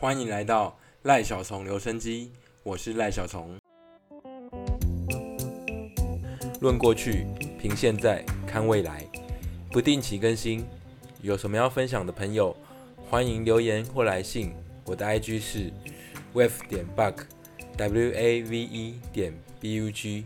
欢迎来到赖小虫留声机，我是赖小虫。论过去，凭现在，看未来，不定期更新。有什么要分享的朋友，欢迎留言或来信。我的 IG 是 wave 点 bug，w a v e 点 b u g。